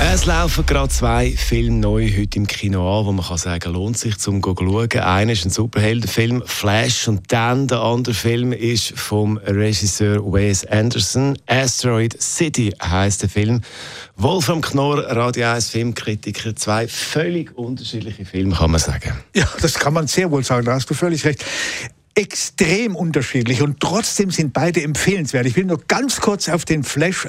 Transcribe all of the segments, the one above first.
Es laufen gerade zwei Filme neu heute im Kino an, wo man kann sagen, lohnt sich zum schauen. Einer ist ein Superheldenfilm, Flash, und dann der andere Film ist vom Regisseur Wes Anderson. Asteroid City heißt der Film. Wolfram Knorr, Radio 1 Filmkritiker, zwei völlig unterschiedliche Filme, kann man sagen. Ja, das kann man sehr wohl sagen, da hast du völlig recht extrem unterschiedlich und trotzdem sind beide empfehlenswert. Ich will nur ganz kurz auf den Flash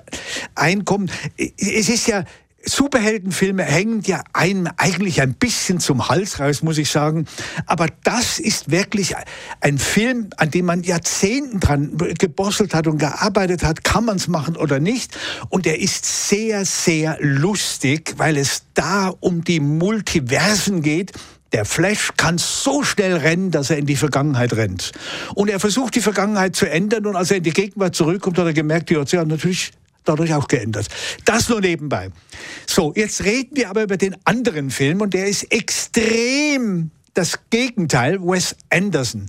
einkommen. Es ist ja Superheldenfilme hängen ja einem eigentlich ein bisschen zum Hals raus, muss ich sagen. Aber das ist wirklich ein Film, an dem man Jahrzehnten dran gebosselt hat und gearbeitet hat. Kann man es machen oder nicht? Und er ist sehr, sehr lustig, weil es da um die Multiversen geht. Der Flash kann so schnell rennen, dass er in die Vergangenheit rennt. Und er versucht, die Vergangenheit zu ändern. Und als er in die Gegenwart zurückkommt, hat er gemerkt, die Ozean natürlich dadurch auch geändert. Das nur nebenbei. So, jetzt reden wir aber über den anderen Film und der ist extrem das Gegenteil, Wes Anderson.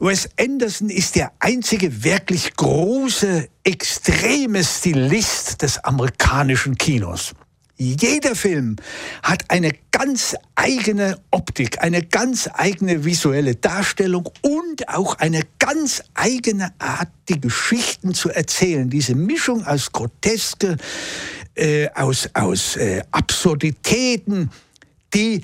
Wes Anderson ist der einzige wirklich große, extreme Stilist des amerikanischen Kinos. Jeder Film hat eine ganz eigene Optik, eine ganz eigene visuelle Darstellung und auch eine ganz eigene Art, die Geschichten zu erzählen. Diese Mischung aus Groteske, äh, aus, aus äh, Absurditäten, die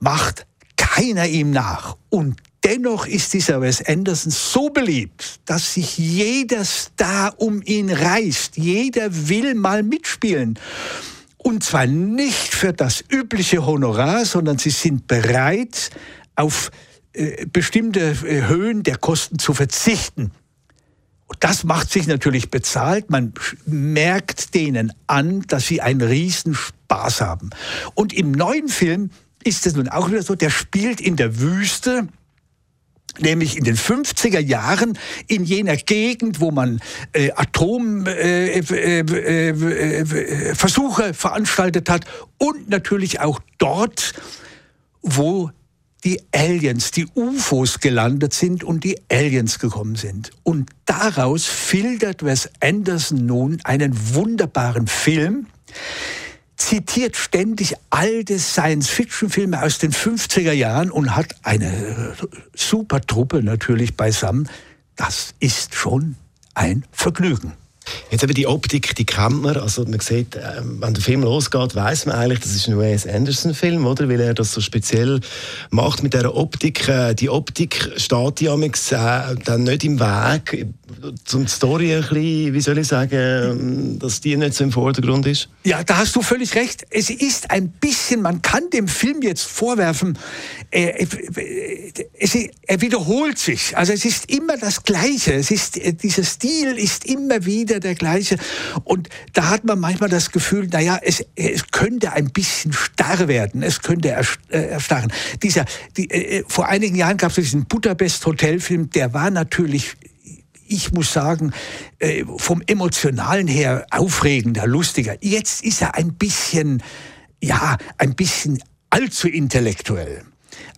macht keiner ihm nach. Und dennoch ist dieser Wes Anderson so beliebt, dass sich jeder Star um ihn reißt. Jeder will mal mitspielen. Und zwar nicht für das übliche Honorar, sondern sie sind bereit, auf äh, bestimmte äh, Höhen der Kosten zu verzichten. Das macht sich natürlich bezahlt. Man merkt denen an, dass sie einen riesen Spaß haben. Und im neuen Film ist es nun auch wieder so, der spielt in der Wüste nämlich in den 50er Jahren in jener Gegend, wo man äh, Atomversuche äh, äh, veranstaltet hat und natürlich auch dort, wo die Aliens, die UFOs gelandet sind und die Aliens gekommen sind. Und daraus filtert Wes Anderson nun einen wunderbaren Film, zitiert ständig alte Science-Fiction-Filme aus den 50er Jahren und hat eine super Truppe natürlich beisammen. Das ist schon ein Vergnügen. Jetzt eben die Optik, die kennt man. Also man sieht, äh, wenn der Film losgeht, weiß man eigentlich, das ist ein Wes Anderson-Film, oder? Weil er das so speziell macht mit dieser Optik. Äh, die Optik steht ja äh, dann nicht im Weg zum Story ein bisschen, wie soll ich sagen, dass die nicht so im Vordergrund ist? Ja, da hast du völlig recht. Es ist ein bisschen, man kann dem Film jetzt vorwerfen, er, er wiederholt sich. Also es ist immer das Gleiche. Es ist, dieser Stil ist immer wieder der gleiche. Und da hat man manchmal das Gefühl, naja, es, es könnte ein bisschen starr werden. Es könnte äh, erstarren. Dieser, die, äh, vor einigen Jahren gab es diesen Budapest Hotelfilm, der war natürlich ich muss sagen, äh, vom Emotionalen her aufregender, lustiger. Jetzt ist er ein bisschen, ja, ein bisschen allzu intellektuell.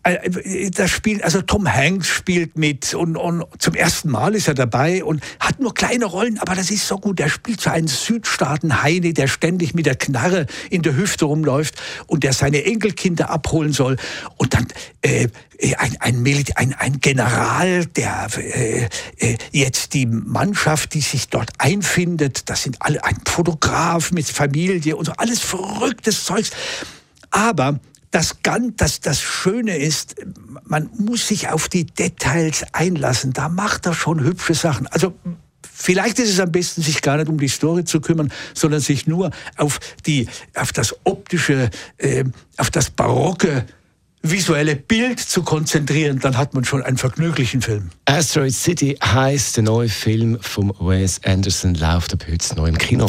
Äh, das spielt, also Tom Hanks spielt mit und, und zum ersten Mal ist er dabei und hat nur kleine Rollen, aber das ist so gut. Er spielt so einen Südstaaten-Heini, der ständig mit der Knarre in der Hüfte rumläuft und der seine Enkelkinder abholen soll. Und dann äh, ein, ein, ein, ein General, der äh, äh, jetzt die Mannschaft, die sich dort einfindet, das sind alle ein Fotograf mit Familie und so, alles verrücktes Zeugs. Aber das, das, das Schöne ist, man muss sich auf die Details einlassen. Da macht er schon hübsche Sachen. Also Vielleicht ist es am besten, sich gar nicht um die Story zu kümmern, sondern sich nur auf, die, auf das optische, äh, auf das barocke visuelle Bild zu konzentrieren, dann hat man schon einen vergnüglichen Film. Asteroid City heißt der neue Film von Wes Anderson, läuft ab heute neu im Kino.